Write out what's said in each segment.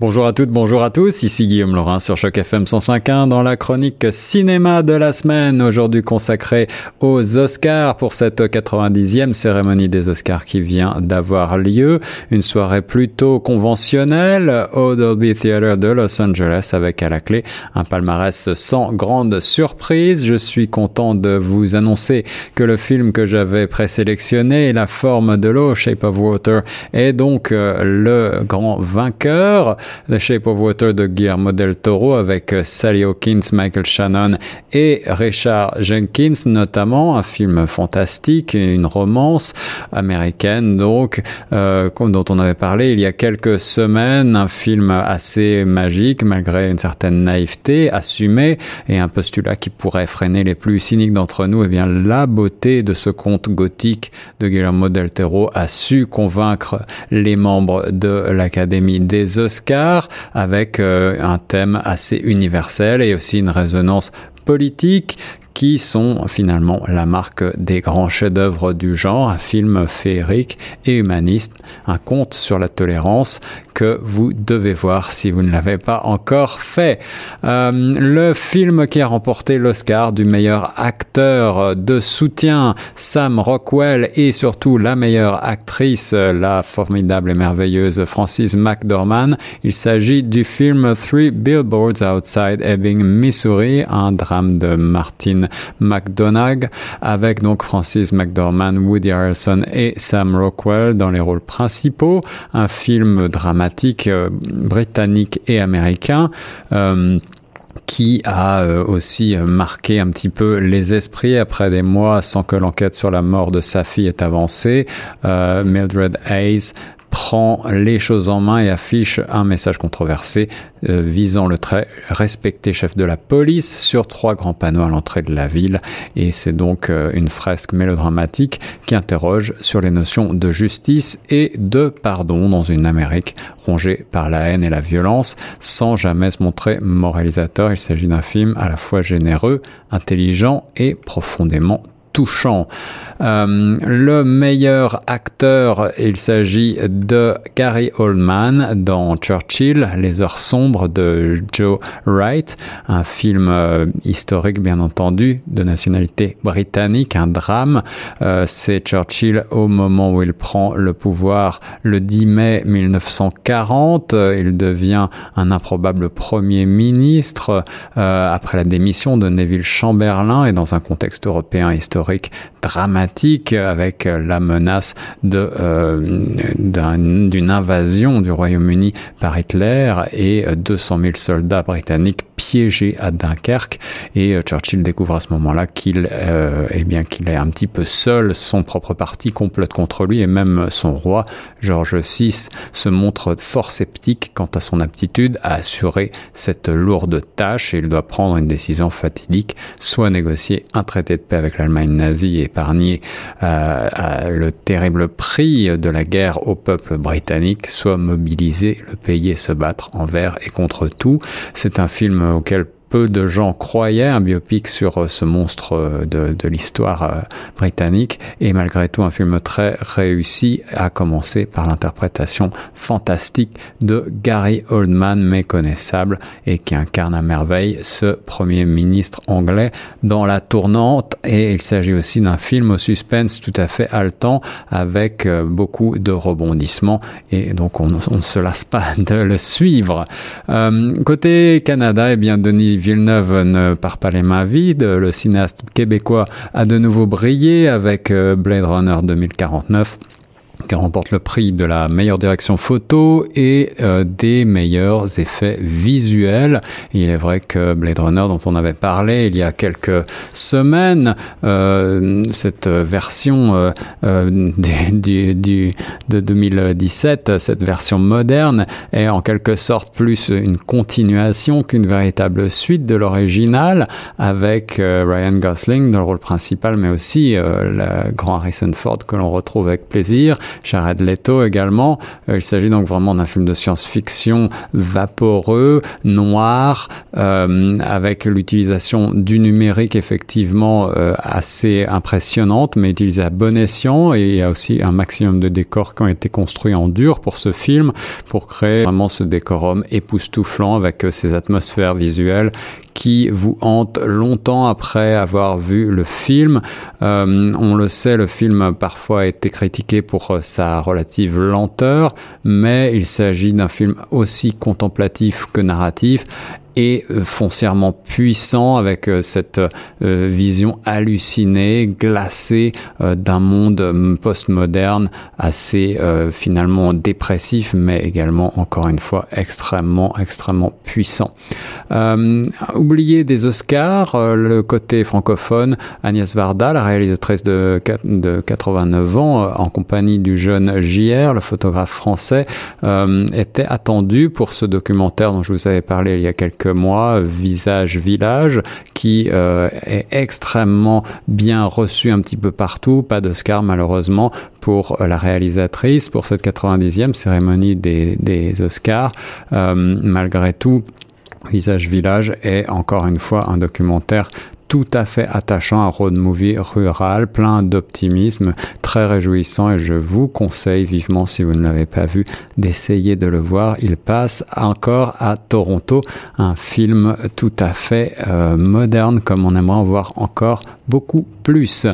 Bonjour à toutes, bonjour à tous, ici Guillaume Laurin sur Choc FM 105.1 dans la chronique cinéma de la semaine, aujourd'hui consacrée aux Oscars pour cette 90e cérémonie des Oscars qui vient d'avoir lieu. Une soirée plutôt conventionnelle au Dolby Theatre de Los Angeles avec à la clé un palmarès sans grande surprise. Je suis content de vous annoncer que le film que j'avais présélectionné, La forme de l'eau, Shape of Water, est donc euh, le grand vainqueur. The Shape of Water de Guillermo del Toro avec euh, Sally Hawkins, Michael Shannon et Richard Jenkins notamment, un film fantastique, une romance américaine donc euh, dont on avait parlé il y a quelques semaines, un film assez magique malgré une certaine naïveté assumée et un postulat qui pourrait freiner les plus cyniques d'entre nous. Et eh bien la beauté de ce conte gothique de Guillermo del Toro a su convaincre les membres de l'Académie des Oscars avec euh, un thème assez universel et aussi une résonance politique qui sont finalement la marque des grands chefs-d'œuvre du genre, un film féerique et humaniste, un conte sur la tolérance que vous devez voir si vous ne l'avez pas encore fait. Euh, le film qui a remporté l'Oscar du meilleur acteur de soutien, Sam Rockwell, et surtout la meilleure actrice, la formidable et merveilleuse Frances McDormand. Il s'agit du film Three Billboards Outside Ebbing, Missouri, un drame de Martin McDonagh, avec donc Francis McDormand, Woody Harrelson et Sam Rockwell dans les rôles principaux. Un film dramatique euh, britannique et américain. Euh, qui a euh, aussi marqué un petit peu les esprits après des mois sans que l'enquête sur la mort de sa fille ait avancé. Mildred Hayes prend les choses en main et affiche un message controversé euh, visant le très respecté chef de la police sur trois grands panneaux à l'entrée de la ville. Et c'est donc euh, une fresque mélodramatique qui interroge sur les notions de justice et de pardon dans une Amérique rongée par la haine et la violence sans jamais se montrer moralisateur. Il s'agit d'un film à la fois généreux, intelligent et profondément touchant. Euh, le meilleur acteur, il s'agit de Gary Oldman dans Churchill, Les heures sombres de Joe Wright, un film euh, historique bien entendu de nationalité britannique, un drame. Euh, c'est Churchill au moment où il prend le pouvoir le 10 mai 1940. Il devient un improbable premier ministre après la démission de Neville Chamberlain et dans un contexte européen historique dramatique avec la menace euh, d'une invasion du Royaume-Uni par Hitler et 200 000 soldats britanniques piégé à Dunkerque. Et Churchill découvre à ce moment-là qu'il euh, eh qu'il est un petit peu seul, son propre parti complote contre lui et même son roi George VI se montre fort sceptique quant à son aptitude à assurer cette lourde tâche et il doit prendre une décision fatidique, soit négocier un traité de paix avec l'Allemagne nazie et épargner euh, le terrible prix de la guerre au peuple britannique, soit mobiliser le pays se battre envers et contre tout. C'est un film auquel peu de gens croyaient un biopic sur euh, ce monstre euh, de, l'histoire euh, britannique. Et malgré tout un film très réussi à commencer par l'interprétation fantastique de Gary Oldman méconnaissable et qui incarne à merveille ce premier ministre anglais dans la tournante. Et il s'agit aussi d'un film au suspense tout à fait haletant avec beaucoup de rebondissements. Et donc on, ne se lasse pas de le suivre. côté Canada, eh bien Denis Villeneuve ne part pas les mains vides. Le cinéaste québécois a de nouveau brillé avec euh, Blade Runner 2049 qui remporte le prix de la meilleure direction photo et euh, des meilleurs effets visuels. il est vrai que Blade Runner, dont on avait parlé il y a quelques semaines, euh, cette version euh, euh de 2017, cette version moderne, est en quelque sorte plus une continuation qu'une véritable suite de l'original, avec Ryan Gosling dans le rôle principal, mais aussi le grand Harrison Ford que l'on retrouve avec plaisir Jared Leto également. il s'agit donc vraiment d'un film de science-fiction vaporeux, noir, avec l'utilisation du numérique effectivement assez impressionnante, mais utilisée à bon escient. Et il y a aussi un maximum de décors qui ont été construits en dur pour ce film, pour créer vraiment ce décorum époustouflant avec ces atmosphères visuelles qui vous hante longtemps après avoir vu le film. Euh, on le sait, le film parfois a été critiqué pour euh, sa relative lenteur, mais il s'agit d'un film aussi contemplatif que narratif et euh, foncièrement puissant avec euh, cette euh, vision hallucinée, glacée d'un monde postmoderne assez finalement dépressif, mais également encore une fois extrêmement extrêmement puissant. Euh, oublié des Oscars, le côté francophone, Agnès Varda, la réalisatrice de, de 89 ans, en compagnie du jeune JR, le photographe français, était attendue pour ce documentaire dont je vous avais parlé il y a quelques mois, Visage Village, qui euh, est extrêmement bien reçu un petit peu partout. Pas d'Oscar malheureusement pour la réalisatrice pour cette 90e cérémonie des, des Oscars. Euh, malgré tout, Visage Village est encore une fois un documentaire tout à fait attachant, un road movie rural, plein d'optimisme, très réjouissant et je vous conseille vivement, si vous ne l'avez pas vu, d'essayer de le voir. Il passe encore à Toronto, un film tout à fait euh, moderne comme on aimerait en voir encore beaucoup plus.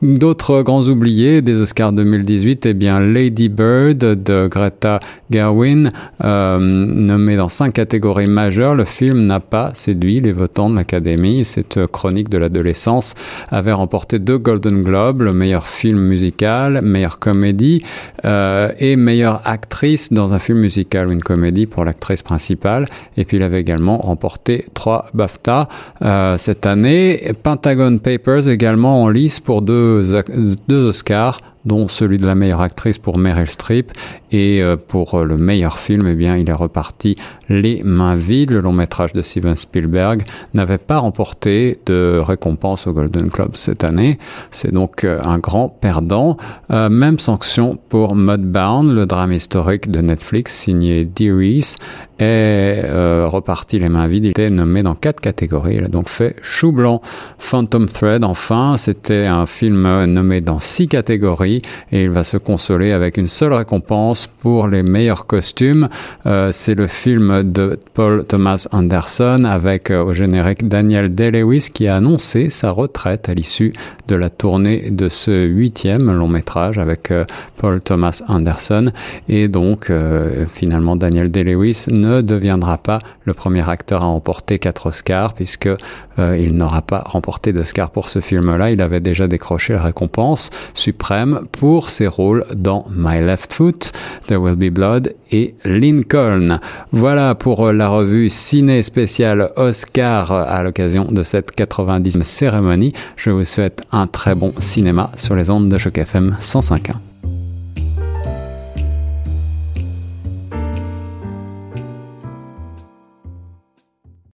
D'autres grands oubliés des Oscars 2018, eh bien Lady Bird de Greta Gerwin, euh, nommé dans cinq catégories majeures. Le film n'a pas séduit les votants de l'Académie. Cette chronique de l'adolescence avait remporté deux Golden Globes, le meilleur film musical, meilleure comédie euh, et meilleure actrice dans un film musical ou une comédie pour l'actrice principale. Et puis il avait également remporté trois BAFTA euh, cette année. Pentagon Papers également en lice pour deux, Oscars dont celui de la meilleure actrice pour Meryl Streep et euh, pour le meilleur film, eh bien, il est reparti les mains vides. Le long métrage de Steven Spielberg n'avait pas remporté de récompense au Golden Globe cette année. C'est donc euh, un grand perdant. même sanction pour Mudbound, le drame historique de Netflix signé Dee Reese est reparti les mains vides. Il était nommé dans quatre catégories. Il a donc fait chou blanc. Phantom Thread, enfin, c'était un film nommé dans six catégories et il va se consoler avec une seule récompense pour les meilleurs costumes. Euh, c'est le film de Paul Thomas Anderson avec euh, au générique Daniel Day-Lewis qui a annoncé sa retraite à l'issue de la tournée de ce huitième long métrage avec euh, Paul Thomas Anderson et donc finalement Daniel Day-Lewis ne deviendra pas le premier acteur à remporter quatre Oscars puisque il n'aura pas remporté d'Oscar pour ce film-là. Il avait déjà décroché la récompense suprême pour ses rôles dans My Left Foot, There Will Be Blood et Lincoln. Voilà pour la revue ciné spéciale Oscar à l'occasion de cette 90e cérémonie. Je vous souhaite un très bon cinéma sur les ondes de Choc FM 105.1.